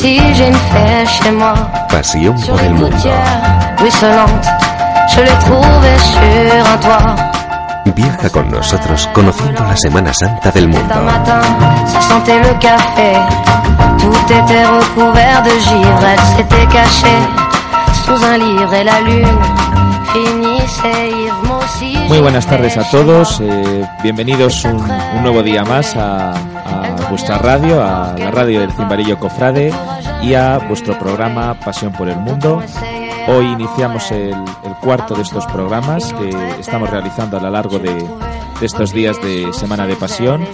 aussi j'ai une chez moi. Sur mundo. gouttières ruisselantes, je l'ai trouvée sur un toit. Viaja con nosotros conociendo la Semana Santa del mundo. Un matin, ça sentait le café. Tout était recouvert de givre. Elle s'était cachée sous un livre et la lune finissait ivre. Moi aussi, Muy buenas tardes a todos, eh, bienvenidos un, un nuevo día más a, a vuestra radio, a la radio del Cimbarillo Cofrade y a vuestro programa Pasión por el Mundo. Hoy iniciamos el, el cuarto de estos programas que estamos realizando a lo largo de, de estos días de Semana de Pasión.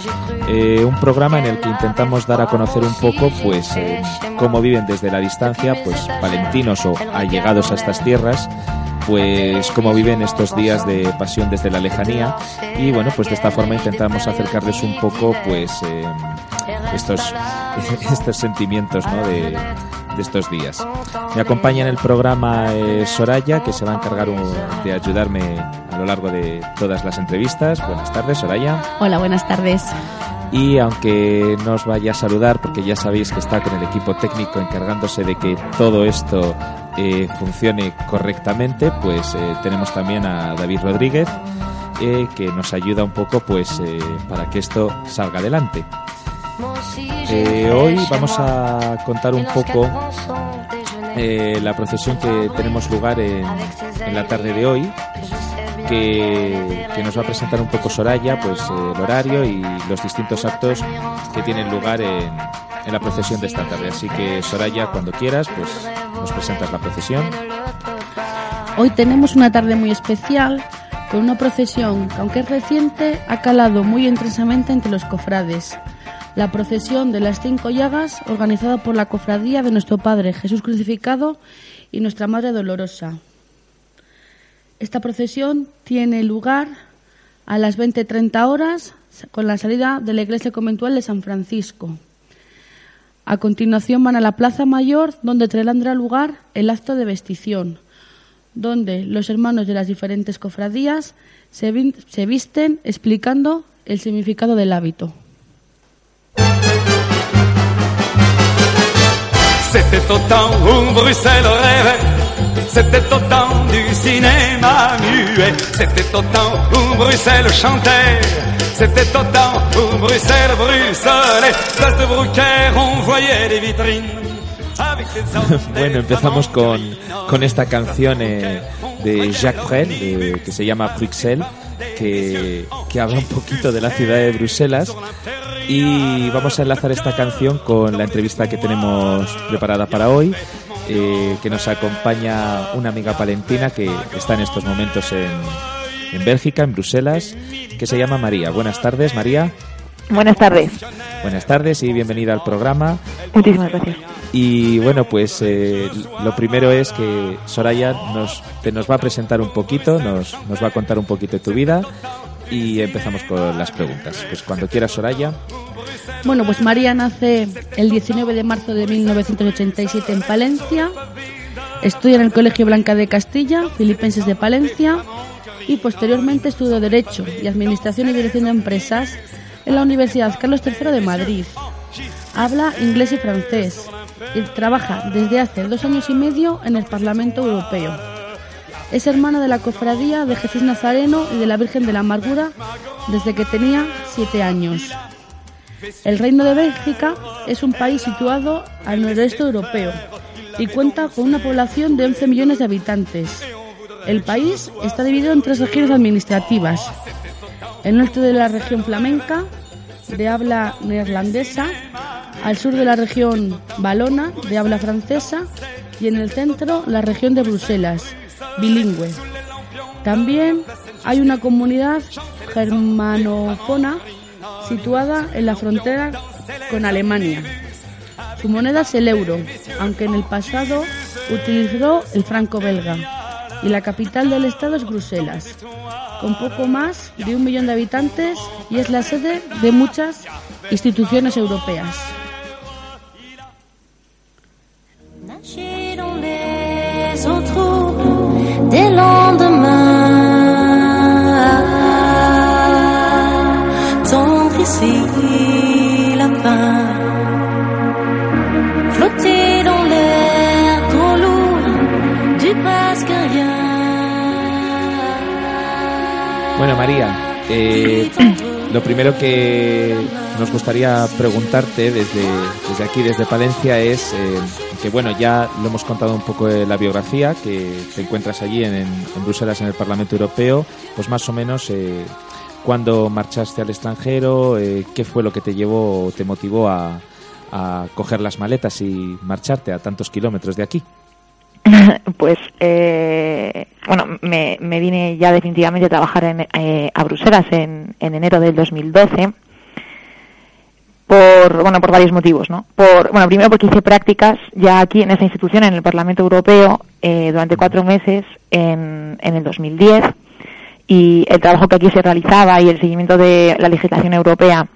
Eh, un programa en el que intentamos dar a conocer un poco pues eh, cómo viven desde la distancia pues palentinos o allegados a estas tierras pues cómo viven estos días de pasión desde la lejanía y bueno pues de esta forma intentamos acercarles un poco pues eh, estos estos sentimientos ¿no? de, de estos días me acompaña en el programa eh, Soraya que se va a encargar un- de ayudarme a lo largo de todas las entrevistas buenas tardes Soraya Hola, buenas tardes. y aunque no os vaya a saludar, porque ya sabéis que está con el equipo técnico encargándose de que todo esto eh, funcione correctamente, pues eh, tenemos también a David Rodríguez, eh, que nos ayuda un poco pues eh, para que esto salga adelante. Eh, hoy vamos a contar un poco eh, la procesión que tenemos lugar en, la tarde de hoy, que, nos va a presentar un poco Soraya, pues eh, el horario y los distintos actos que tienen lugar en, en la procesión de esta tarde. Así que Soraya, cuando quieras, pues nos presentas la procesión. Hoy tenemos una tarde muy especial con una procesión que, aunque es reciente, ha calado muy intensamente entre los cofrades. La procesión de las cinco llagas, organizada por la cofradía de nuestro Padre Jesús crucificado y nuestra Madre Dolorosa. Esta procesión tiene lugar a las 20.30 horas con la salida de la iglesia conventual de San Francisco. A continuación van a la Plaza Mayor, donde tendrá lugar el acto de vestición, donde los hermanos de las diferentes cofradías se, visten explicando el significado del hábito. C'était au temps où Bruxelles rêvait, c'était au temps du cinéma muet, c'était au temps où Bruxelles chantait, c'était au temps où Bruxelles bruxelait, place de Brucaire on voyait des vitrines. Bueno, empezamos con, con esta canción eh, de Jacques Brel, de- que se llama Bruxelles, que, que habla un poquito de la ciudad de Bruselas. Y vamos a enlazar esta canción con la entrevista que tenemos preparada para hoy, eh, que nos acompaña una amiga palentina que está en estos momentos en, en Bélgica, en Bruselas, que se llama María. Buenas tardes, María. Buenas tardes. Buenas tardes y bienvenida al programa. Muchísimas gracias. Y bueno, pues eh, lo primero es que Soraya nos, te nos va a presentar un poquito, nos, nos va a contar un poquito de tu vida y empezamos con las preguntas. Pues cuando quieras, Soraya. Bueno, pues María nace el 19 de marzo de 1987 en Palencia, estudia en el Colegio Blanca de Castilla, Filipenses de Palencia, y posteriormente estudió Derecho y Administración y Dirección de Empresas en la Universidad Carlos III de Madrid. Habla inglés y francés y trabaja desde hace dos años y medio en el Parlamento Europeo. Es hermana de la Cofradía de Jesús Nazareno y de la Virgen de la Amargura desde que tenía siete años. El Reino de Bélgica es un país situado al noroeste europeo y cuenta con una población de 11 millones de habitantes. El país está dividido en tres regiones administrativas. El norte de la región flamenca, de habla neerlandesa, al sur de la región valona, de habla francesa, y en el centro la región de Bruselas, bilingüe. También hay una comunidad germanófona situada en la frontera con Alemania. Su moneda es el euro, aunque en el pasado utilizó el franco belga. Y la capital del estado es Bruselas, con poco más de un millón de habitantes y es la sede de muchas instituciones europeas. des lendemains. Tendre ici la fin, flotter dans l'air trop lourd du pascarien. Bueno, María. Eh, lo primero que nos gustaría preguntarte desde, desde aquí, desde Palencia, es eh, que, bueno, ya lo hemos contado un poco de la biografía, que te encuentras allí en, en Bruselas, en el Parlamento Europeo, pues más o menos eh, cuándo marchaste al extranjero, eh, qué fue lo que te llevó o te motivó a, a coger las maletas y marcharte a tantos kilómetros de aquí. Pues, eh, bueno, me, me vine ya definitivamente a trabajar en, eh, a Bruselas en, en enero del 2012 por bueno por varios motivos no por bueno primero porque hice prácticas ya aquí en esa institución en el Parlamento Europeo eh, durante cuatro meses en, en el 2010 y el trabajo que aquí se realizaba y el seguimiento de la legislación europea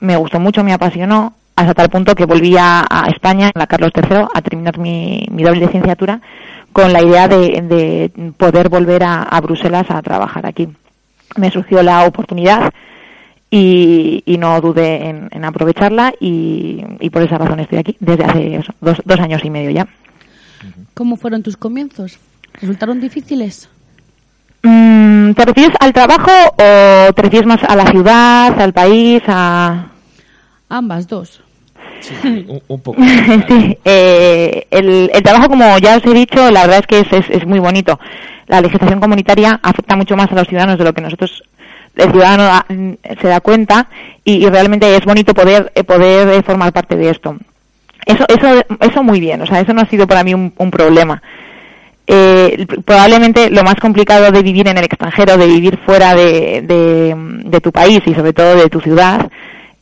me gustó mucho me apasionó hasta tal punto que volví a, a España en la Carlos III a terminar mi, mi doble licenciatura con la idea de, de poder volver a, a Bruselas a trabajar aquí me surgió la oportunidad y, y no dudé en, en aprovecharla y, y por esa razón estoy aquí desde hace eso, dos, dos años y medio ya. ¿Cómo fueron tus comienzos? ¿Resultaron difíciles? Mm, ¿Te refieres al trabajo o te refieres más a la ciudad, al país, a...? Ambas dos. Sí, un, un poco. sí, eh, el, el trabajo, como ya os he dicho, la verdad es que es, es, es muy bonito. La legislación comunitaria afecta mucho más a los ciudadanos de lo que nosotros el ciudadano da- mm, se da cuenta y, y realmente es bonito poder eh, poder eh, formar parte de esto. Eso eso eso muy bien, o sea, eso no ha sido para mí un, un problema. Eh, probablemente lo más complicado de vivir en el extranjero, de vivir fuera de, de, de tu país y sobre todo de tu ciudad,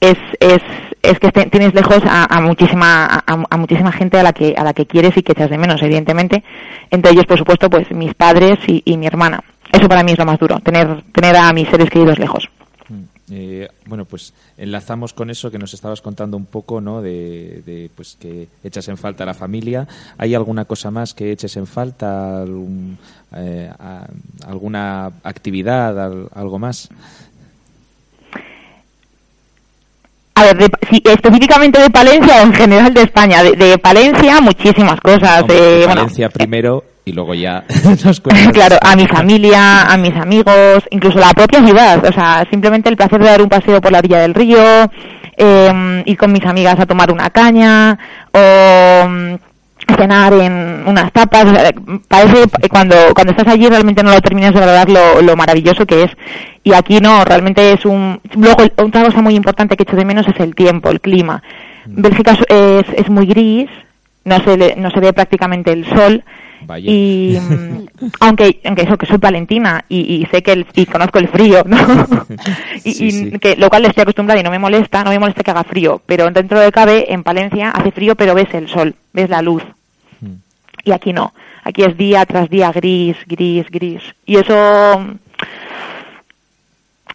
es, es, es que tienes lejos a, a muchísima a, muchísima gente a la que a la que quieres y que echas de menos, evidentemente. Entre ellos, por supuesto, pues mis padres y, y mi hermana. Eso para mí es lo más duro, tener tener a mis seres queridos lejos. Eh, bueno, pues enlazamos con eso que nos estabas contando un poco, ¿no? De, de, pues que echas en falta a la familia. ¿Hay alguna cosa más que eches en falta? ¿Algún, eh, ¿Alguna actividad? al- ¿Algo más? A ver, de- si, específicamente de Palencia o en general de España. De, de Palencia, muchísimas cosas. Hombre, eh, de bueno, Valencia primero y luego ya nos claro, a mi familia, a mis amigos, incluso la propia ciudad. O sea, simplemente el placer de dar un paseo por la orilla del río, eh, ir con mis amigas a tomar una caña, o mm, cenar en unas tapas. Parece, cuando, cuando estás allí realmente no lo terminas de valorar lo, lo maravilloso que es. Y aquí no, realmente es un... Luego, otra cosa muy importante que echo de menos es el tiempo, el clima. Bélgica es, es, muy gris, no se, le- no se ve prácticamente el sol. Vaya. Y mm, aunque, aunque eso, que soy palentina y, y sé que el, y conozco el frío, ¿no? y, Sí, y que lo cual estoy acostumbrada y no me molesta, no me molesta que haga frío, pero dentro de cabe, en Palencia hace frío, pero ves el sol, ves la luz. Y aquí no, aquí es día tras día gris, gris, gris. Y eso,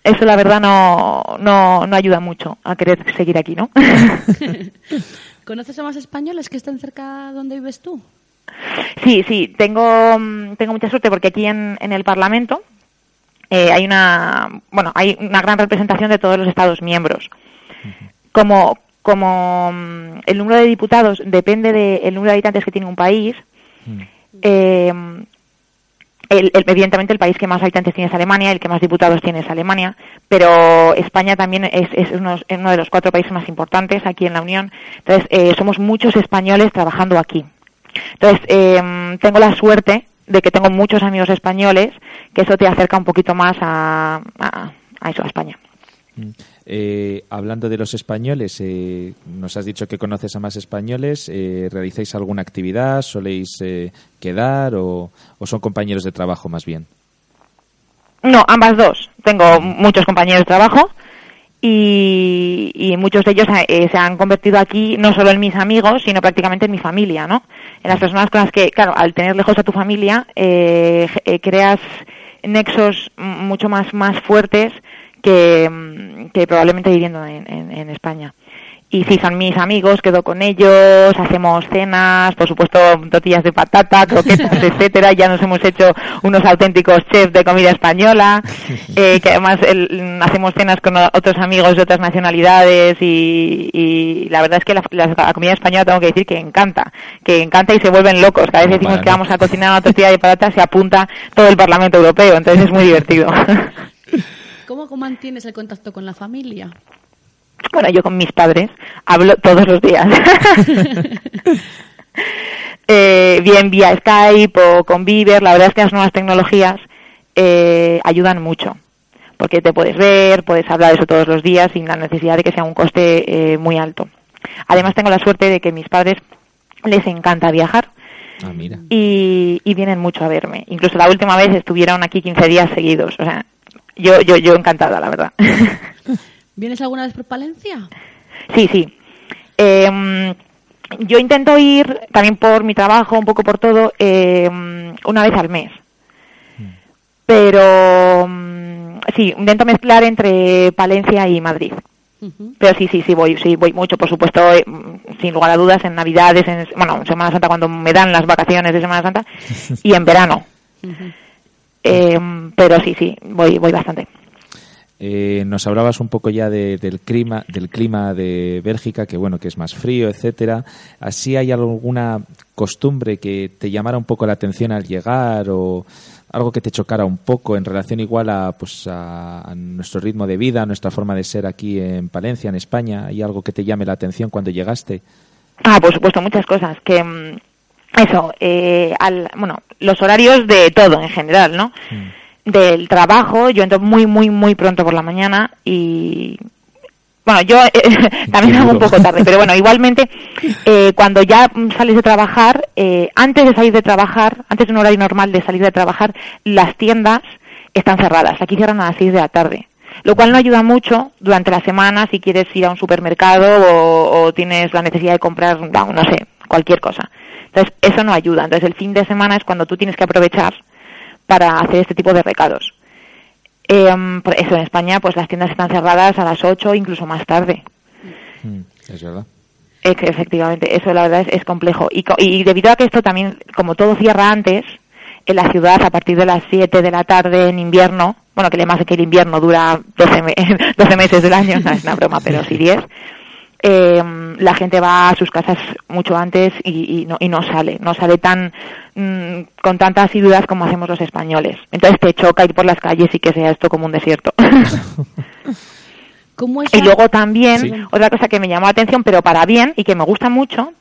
eso la verdad no, no, no ayuda mucho a querer seguir aquí, ¿no? ¿Conoces a más españoles que estén cerca donde vives tú? Sí, sí, tengo, mm, tengo mucha suerte porque aquí en, en el Parlamento eh, hay una, bueno, hay una gran representación de todos los Estados miembros. Como, como mm, el número de diputados depende del número de habitantes que tiene un país, eh, el- evidentemente el país que más habitantes tiene es Alemania, el que más diputados tiene es Alemania, pero España también es, uno, de los cuatro países más importantes aquí en la Unión. Entonces, eh, somos muchos españoles trabajando aquí. Entonces, eh, tengo la suerte de que tengo muchos amigos españoles, que eso te acerca un poquito más a, a, eso, a España. Eh, hablando de los españoles, eh, nos has dicho que conoces a más españoles. eh, ¿Realizáis alguna actividad? ¿Soléis eh, quedar o, o son compañeros de trabajo más bien? No, ambas dos. Tengo muchos compañeros de trabajo y, y muchos de ellos eh, se han convertido aquí no solo en mis amigos, sino prácticamente en mi familia, ¿no? En las personas con las que, claro, al tener lejos a tu familia, eh, eh, creas nexos mm, mucho más, más fuertes que, mm, que probablemente viviendo en, en, en España. Y sí, son mis amigos, quedo con ellos, hacemos cenas, por supuesto tortillas de patata, croquetas, etcétera. Ya nos hemos hecho unos auténticos chefs de comida española, eh, que además el- hacemos cenas con otros amigos de otras nacionalidades y, y la verdad es que la, la- la comida española tengo que decir que encanta, que encanta y se vuelven locos. Cada vez decimos Para que vamos a cocinar una tortilla de patata se apunta todo el Parlamento Europeo, entonces es muy divertido. ¿Cómo mantienes el contacto con la familia? Bueno, yo con mis padres hablo todos los días. eh, bien vía Skype o con Viber, la verdad es que las nuevas tecnologías eh, ayudan mucho porque te puedes ver, puedes hablar de eso todos los días sin la necesidad de que sea un coste eh, muy alto. Además tengo la suerte de que mis padres les encanta viajar Ah, mira. y, y vienen mucho a verme. Incluso la última vez estuvieron aquí 15 días seguidos. O sea, yo, yo, yo encantada, la verdad. ¿Vienes alguna vez por Palencia? sí, sí. Eh, yo intento ir también por mi trabajo, un poco por todo, eh, una vez al mes. Pero mm, sí, intento mezclar entre Palencia y Madrid. Pero sí, sí, sí voy, sí voy mucho, por supuesto, eh, mm, sin lugar a dudas, en Navidades, en, bueno, en Semana Santa cuando me dan las vacaciones de Semana Santa y en verano. Eh, pero sí, sí, voy, voy bastante. Eh, nos hablabas un poco ya de- del clima, del clima de Bélgica, que bueno, que es más frío, etcétera. ¿Así hay alguna costumbre que te llamara un poco la atención al llegar o algo que te chocara un poco en relación igual a pues a, a nuestro ritmo de vida, a nuestra forma de ser aquí en Palencia, en España? ¿Hay algo que te llame la atención cuando llegaste? Ah, por supuesto, muchas cosas. Que mm, eso, eh, al, bueno, los horarios de todo en general, ¿no? Del trabajo, yo entro muy, muy, muy pronto por la mañana y bueno, yo eh, también hago un poco tarde, pero bueno, igualmente eh, cuando ya mm, sales de trabajar, eh, antes de salir de trabajar, antes de un horario normal de salir de trabajar, las tiendas están cerradas. Aquí cierran a las 6 de la tarde. Lo cual no ayuda mucho durante la semana si quieres ir a un supermercado o, o tienes la necesidad de comprar, no, no sé, cualquier cosa. Entonces, eso no ayuda. Entonces, el fin de semana es cuando tú tienes que aprovechar para hacer este tipo de recados. Por eso en España, pues las tiendas están cerradas a las 8, incluso más tarde. Mm, es verdad. Eh, que efectivamente, eso la verdad es, es complejo. Y, co- y debido a que esto también, como todo cierra antes, en la ciudad a partir de las 7 de la tarde en invierno, bueno, que le más que el invierno dura 12, me- 12 meses del año, no es una broma, pero sí 10, eh, la gente va a sus casas mucho antes y, y no, y no sale, no sale tan mm, con tantas asiduidad como hacemos los españoles. Entonces te choca ir por las calles y que sea esto como un desierto. ¿Cómo es Y luego también, Sí. otra cosa que me llamó la atención, pero para bien y que me gusta mucho,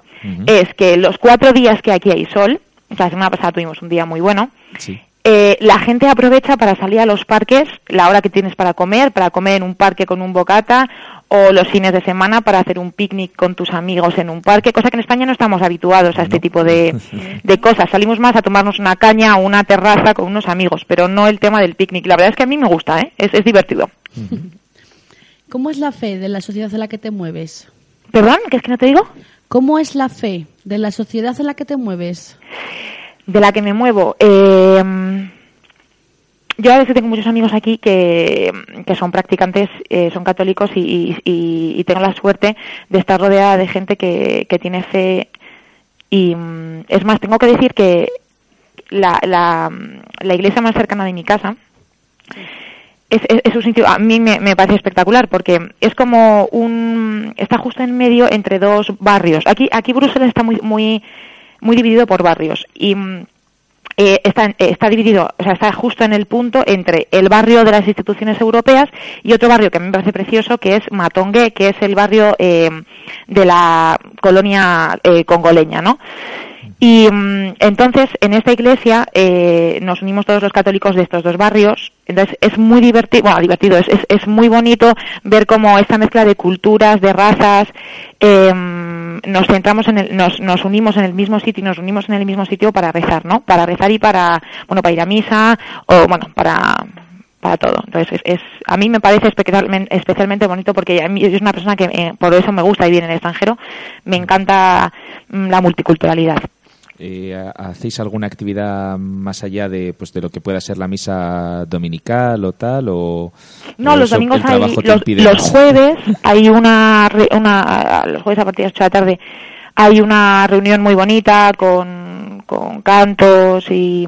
es que los cuatro días que aquí hay sol, o sea, la semana pasada tuvimos un día muy bueno, Sí. Eh, la gente aprovecha para salir a los parques, la hora que tienes para comer, para comer en un parque con un bocata, o los fines de semana para hacer un picnic con tus amigos en un parque, cosa que en España no estamos habituados a este tipo de, de cosas. Salimos más a tomarnos una caña o una terraza con unos amigos, pero no el tema del picnic. La verdad es que a mí me gusta, ¿eh? es, es divertido. ¿Cómo es la fe de la sociedad en la que te mueves? ¿Perdón? ¿Qué es que no te digo? ¿Cómo es la fe de la sociedad en la que te mueves? De la que me muevo. Eh, yo a veces tengo muchos amigos aquí que, que son practicantes, eh, son católicos y, y- y tengo la suerte de estar rodeada de gente que, que tiene fe. Y mm, es más, tengo que decir que la, la, la iglesia más cercana de mi casa es, es, es un sitio, a mí me, me parece espectacular porque es como un, está justo en medio entre dos barrios. Aquí, aquí Bruselas está muy, muy, muy dividido por barrios y mm, eh, está, eh, está dividido, o sea, está justo en el punto entre el barrio de las instituciones europeas y otro barrio que a mí me parece precioso, que es Matongue, que es el barrio eh, de la colonia eh, congoleña, ¿no? Y mm, entonces en esta iglesia eh, nos unimos todos los católicos de estos dos barrios. Entonces es muy divertido, bueno, divertido, es, es, muy bonito ver cómo esta mezcla de culturas, de razas, eh, nos centramos en el, nos, nos unimos en el mismo sitio y nos unimos en el mismo sitio para rezar, ¿no? Para rezar y para, bueno, para ir a misa o, bueno, para, para todo. Entonces, es, es- a mí me parece especialmente, especialmente bonito porque a mí yo soy una persona que eh, por eso me gusta vivir en el extranjero. Me encanta mm, la multiculturalidad. Eh, ¿Hacéis alguna actividad más allá de pues de lo que pueda ser la misa dominical o tal? O, No, o los domingos hay, los, los jueves hay una, una, los jueves a partir de las 8 de la tarde hay una reunión muy bonita con, con cantos y,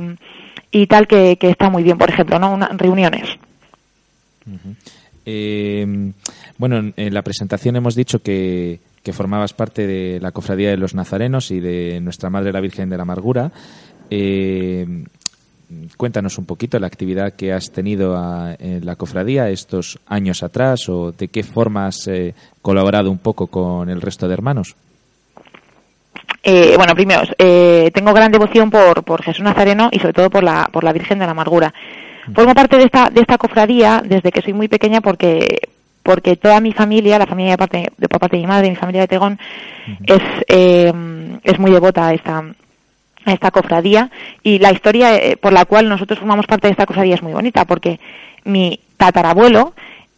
y tal que, que está muy bien, por ejemplo, ¿no? Una, reuniones. Eh, bueno, en- en la presentación hemos dicho que, que formabas parte de la Cofradía de los Nazarenos y de Nuestra Madre la Virgen de la Amargura. Eh, cuéntanos un poquito la actividad que has tenido en la cofradía estos años atrás o de qué forma has eh, colaborado un poco con el resto de hermanos. Eh, bueno, primero, eh, tengo gran devoción por, por Jesús Nazareno y sobre todo por la, por la Virgen de la Amargura. Formo parte de esta, de esta cofradía desde que soy muy pequeña porque, porque toda mi familia, la familia de parte, de, por parte de mi madre, mi familia de Tegón, es, eh, es muy devota a esta, a esta cofradía. Y la historia eh, por la cual nosotros formamos parte de esta cofradía es muy bonita porque mi tatarabuelo,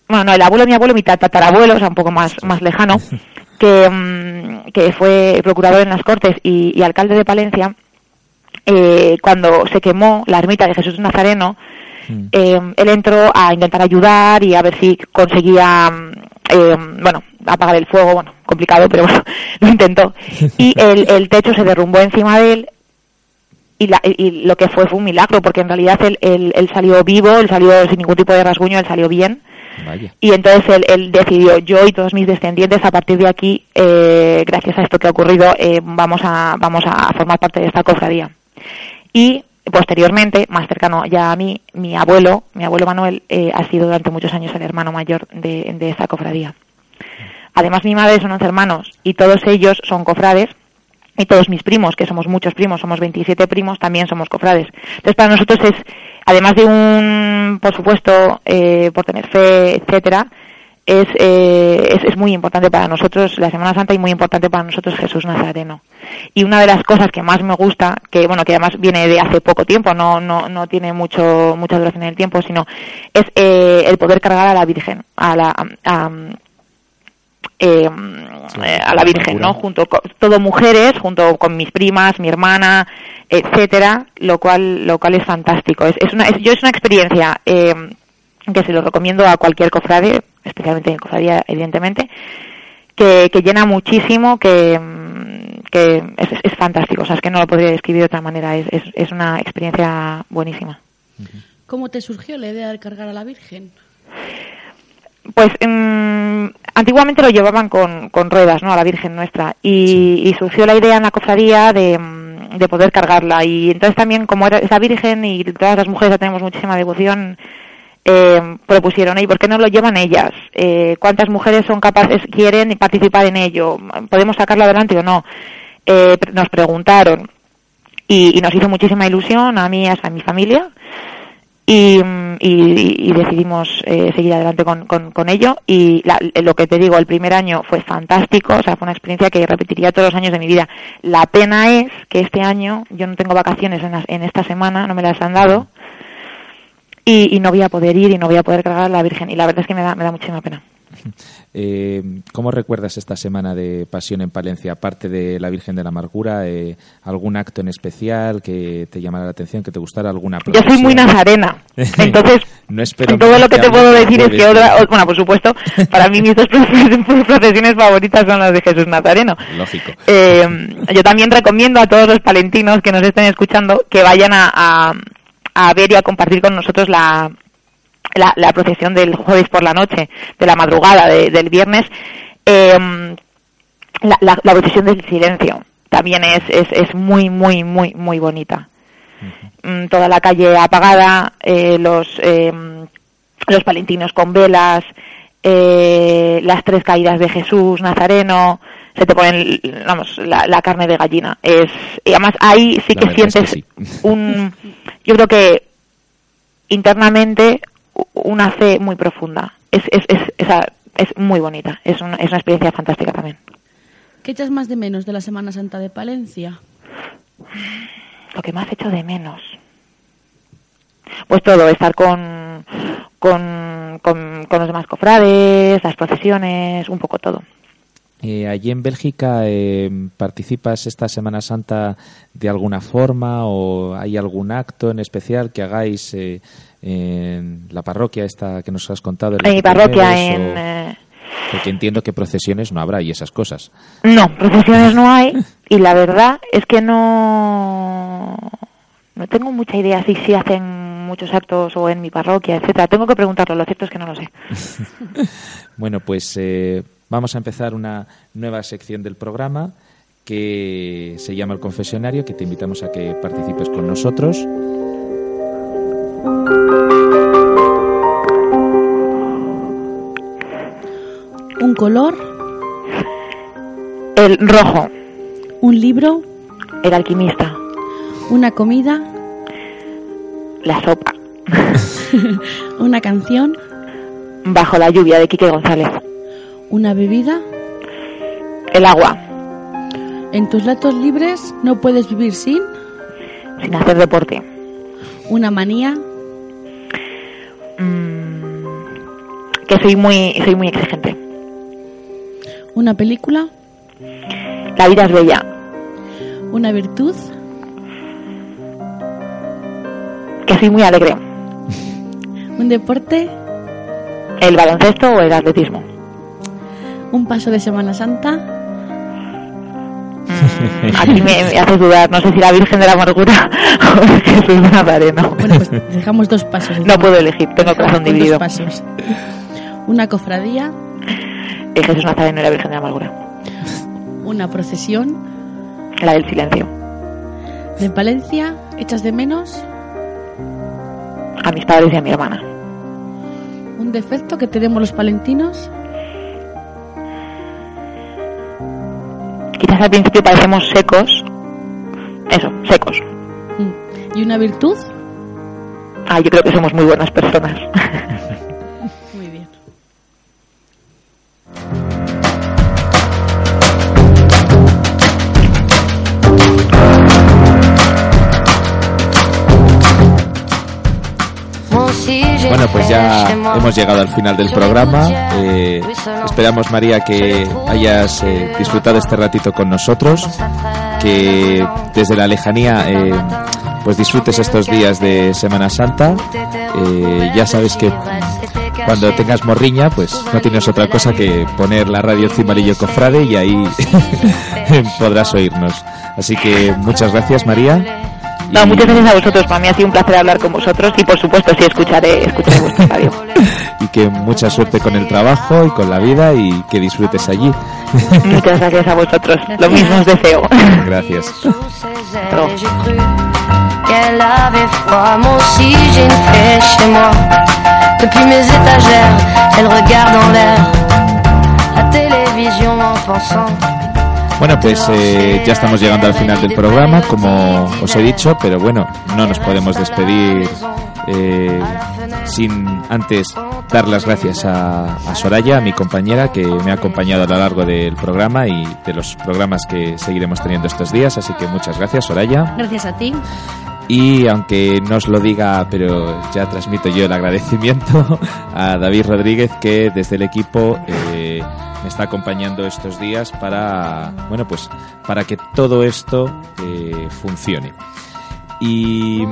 bueno, no, el abuelo de mi abuelo, mi tatarabuelo, o sea, un poco más, más lejano, que, mm, que fue procurador en las Cortes y, alcalde de Palencia, eh, cuando se quemó la ermita de Jesús Nazareno, mm. eh, él entró a intentar ayudar y a ver si conseguía, eh, bueno, apagar el fuego, bueno, complicado, pero bueno, lo intentó. Y el, el techo se derrumbó encima de él y, la, y, lo que fue fue un milagro, porque en realidad él, él, él, salió vivo, él salió sin ningún tipo de rasguño, él salió bien. Y entonces él, decidió, yo y todos mis descendientes, a partir de aquí, eh, gracias a esto que ha ocurrido, eh, vamos, a, vamos a formar parte de esta cofradía. Y posteriormente, más cercano ya a mí, mi abuelo, mi abuelo Manuel, eh, ha sido durante muchos años el hermano mayor de, de esta cofradía. Además, mi madre son 11 hermanos y todos ellos son cofrades y todos mis primos, que somos muchos primos, somos 27 primos, también somos cofrades. Entonces, para nosotros es, además de un, por supuesto, eh, por tener fe, etcétera, es, eh, es, es, muy importante para nosotros la Semana Santa y muy importante para nosotros Jesús Nazareno. Y una de las cosas que más me gusta, que bueno, que además viene de hace poco tiempo, no, no, no tiene mucho, mucha duración en el tiempo, sino es eh, el poder cargar a la Virgen, a la, a, eh, a la Virgen, ¿no? Junto con todo mujeres, junto con mis primas, mi hermana, etcétera, lo cual, lo cual es fantástico. Es, es una, es, yo es una experiencia eh, que se lo recomiendo a cualquier cofrade, especialmente en cofradía, evidentemente, que, que llena muchísimo, que, que es, es, fantástico. O sea, es que no lo podría describir de otra manera. Es, es, es una experiencia buenísima. ¿Cómo te surgió la idea de cargar a la Virgen? Pues um, antiguamente lo llevaban con, con, ruedas, ¿no? A la Virgen nuestra. Y, sí. y, surgió la idea en la cofradía de, de poder cargarla. Y entonces también, como era esa Virgen y todas las mujeres ya tenemos muchísima devoción, eh, propusieron, ¿y por qué no lo llevan ellas? Eh, ¿Cuántas mujeres son capaces, quieren participar en ello? ¿Podemos sacarlo adelante o no? Eh, nos preguntaron. Y, nos hizo muchísima ilusión a mí a mi familia y, y, y decidimos eh, seguir adelante con, con, con ello y la, lo que te digo el primer año fue fantástico o sea fue una experiencia que repetiría todos los años de mi vida la pena es que este año yo no tengo vacaciones en, en esta semana no me las han dado y, y, no voy a poder ir y no voy a poder cargar a la Virgen y la verdad es que me da, me da muchísima pena eh, ¿Cómo recuerdas esta semana de Pasión en Palencia? Aparte de la Virgen de la Amargura, eh, ¿algún acto en especial que te llamara la atención, que te gustara alguna Yo soy muy nazarena, entonces no espero todo lo que te puedo decir es que otra, bueno, por supuesto, para mí mis dos procesiones favoritas son las de Jesús Nazareno. Lógico. Eh, yo también recomiendo a todos los palentinos que nos estén escuchando que vayan a, a, a ver y a compartir con nosotros la, la, la, procesión del jueves por la noche, de la madrugada de, del viernes, eh, la, la, la, procesión del silencio también es, es, es muy, muy, muy, muy bonita. Uh -huh. Toda la calle apagada, eh, los, eh, los palentinos con velas, eh, las tres caídas de Jesús Nazareno, se te ponen, vamos, la, la carne de gallina. Es, y además ahí sí que sientes que sí. un, yo creo que internamente una fe muy profunda. Es, es, es, es, es muy bonita, es una, es una experiencia fantástica también. ¿Qué echas más de menos de la Semana Santa de Palencia? Lo que más hecho de menos. Pues todo, estar con, con, con, con los demás cofrades, las procesiones, un poco todo. Eh, allí en Bélgica eh, participas esta Semana Santa de alguna forma o hay algún acto en especial que hagáis eh, en la parroquia esta que nos has contado. En mi parroquia, en... O... Porque entiendo que procesiones no habrá y esas cosas. No, procesiones no hay y la verdad es que no no tengo mucha idea si si hacen muchos actos o en mi parroquia, etcétera. Tengo que preguntarlo, lo cierto es que no lo sé. bueno, pues eh, vamos a empezar una nueva sección del programa que se llama El Confesionario, que te invitamos a que participes con nosotros. Un color, El rojo, un libro, el alquimista, una comida, la sopa, una canción, bajo la lluvia de Quique González, una bebida. el agua, En tus ratos libres no puedes vivir sin sin hacer deporte, una manía, que soy muy, soy muy exigente. una película, La vida es bella, una virtud, que soy muy alegre. un deporte, El baloncesto o el atletismo. Un paso de Semana Santa, Aquí me, me haces dudar, no sé si la Virgen de la Amargura o Jesús Nazareno. Bueno, pues dejamos dos pasos. No puedo elegir, tengo el corazón dividido. Dos pasos. Una cofradía, El Jesús Nazareno y la Virgen de la Amargura. una procesión La del silencio. de Palencia, echas de menos, A mis padres y a mi hermana. un defecto que tenemos los palentinos, Quizás al principio parecemos secos. Eso, secos. y una virtud. Ah, yo creo que somos muy buenas personas. pues ya hemos llegado al final del programa. Eh, esperamos, María, que hayas eh, disfrutado este ratito con nosotros, que desde la lejanía eh, pues disfrutes estos días de Semana Santa. Eh, ya sabes que cuando tengas morriña, pues no tienes otra cosa que poner la radio Cimbalillo Cofrade y ahí podrás oírnos. Así que muchas gracias, María. No, Y- muchas gracias a vosotros. Para mí ha sido un placer hablar con vosotros y por supuesto sí escucharé, escucharé vuestra radio. y que mucha suerte con el trabajo y con la vida y que disfrutes allí. Muchas gracias a vosotros. Lo mismo os deseo. Gracias. Qu'elle avait froid. Moi aussi j'ai une fée chez moi. Depuis mes étagères, elle regarde en l'air. La télévision en pensant. Bueno, pues eh, ya estamos llegando al final del programa, como os he dicho, pero bueno, no nos podemos despedir eh, sin antes dar las gracias a, a Soraya, mi compañera, que me ha acompañado a lo largo del programa y de los programas que seguiremos teniendo estos días. Así que muchas gracias, Soraya. Gracias a ti. Y aunque no os lo diga, pero ya transmito yo el agradecimiento a David Rodríguez que desde el equipo eh, me está acompañando estos días para, bueno, pues para que todo esto eh, funcione. Y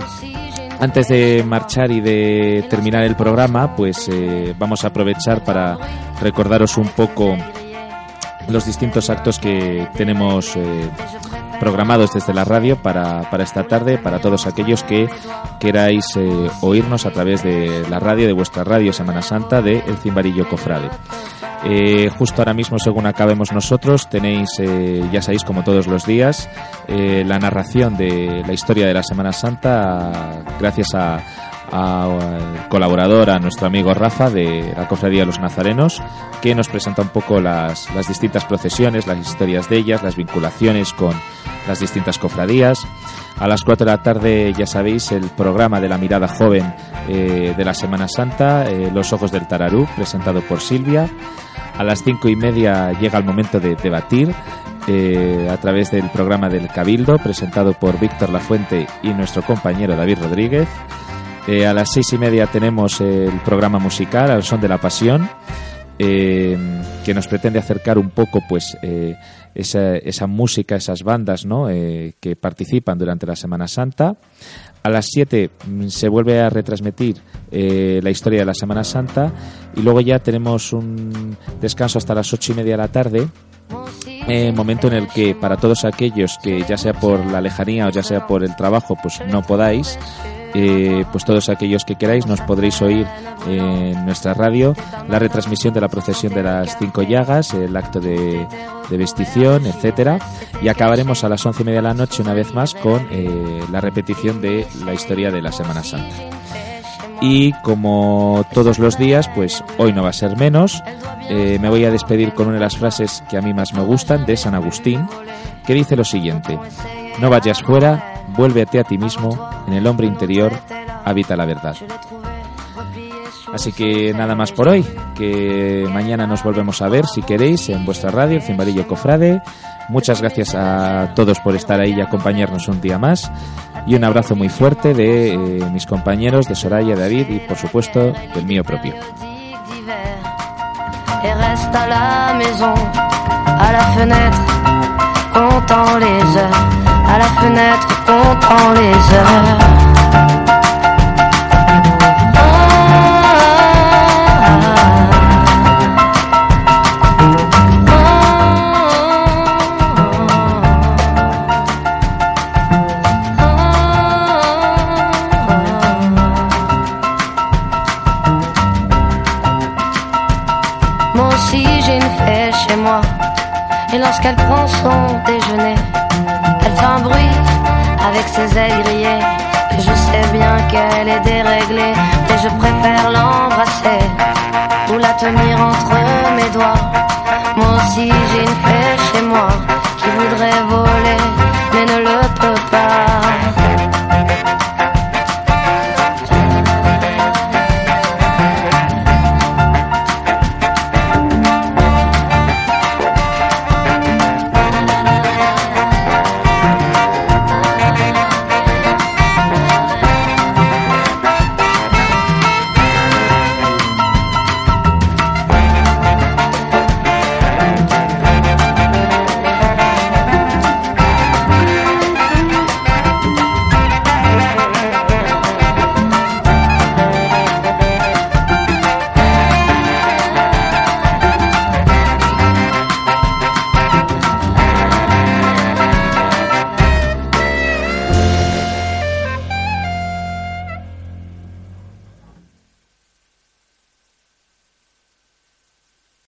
antes de marchar y de terminar el programa, pues eh, vamos a aprovechar para recordaros un poco los distintos actos que tenemos eh, programados desde la radio para, para esta tarde, para todos aquellos que queráis eh, oírnos a través de la radio, de vuestra radio Semana Santa, de El Cimbarillo Cofrade. Eh, justo ahora mismo, según acabemos nosotros, tenéis, eh, ya sabéis, como todos los días, la narración de la historia de la Semana Santa, gracias a- al colaborador, a nuestro amigo Rafa de la Cofradía de los Nazarenos, que nos presenta un poco las, las distintas procesiones, las historias de ellas, las vinculaciones con las distintas cofradías. A las 4 de la tarde, ya sabéis, el programa de la mirada joven eh, de la Semana Santa, eh, Los Ojos del Tararú, presentado por Silvia. A las cinco y media llega el momento de debatir eh, a través del programa del Cabildo, presentado por Víctor Lafuente y nuestro compañero David Rodríguez. Eh, a las seis y media tenemos el programa musical Al Son de la Pasión, que nos pretende acercar un poco pues esa, esa música, esas bandas ¿no? Eh, que participan durante la Semana Santa. A las 7 mm, se vuelve a retransmitir eh, la historia de la Semana Santa y luego ya tenemos un descanso hasta las ocho y media de la tarde eh, momento en el que para todos aquellos que ya sea por la lejanía o ya sea por el trabajo pues no podáis eh, pues todos aquellos que queráis nos podréis oír en nuestra radio. La retransmisión de la procesión de las cinco llagas el acto de, vestición etcétera. Y acabaremos a las once y media de la noche una vez más con eh, la repetición de la historia de la Semana Santa. Y como todos los días, pues hoy no va a ser menos. Eh, me voy a despedir con una de las frases que a mí más me gustan de San Agustín, que dice lo siguiente, no vayas fuera, vuélvete a ti mismo, en el hombre interior habita la verdad. Así que nada más por hoy, que mañana nos volvemos a ver si queréis en vuestra radio, el Cimbarillo Cofrade. Muchas gracias a todos por estar ahí y acompañarnos un día más. Y un abrazo muy fuerte de eh, mis compañeros, de Soraya, David y por supuesto del mío propio. à la fenêtre, comptant les heures. Mais je préfère l'embrasser ou la tenir entre mes doigts. Moi aussi j'ai une fée chez moi qui voudrait voler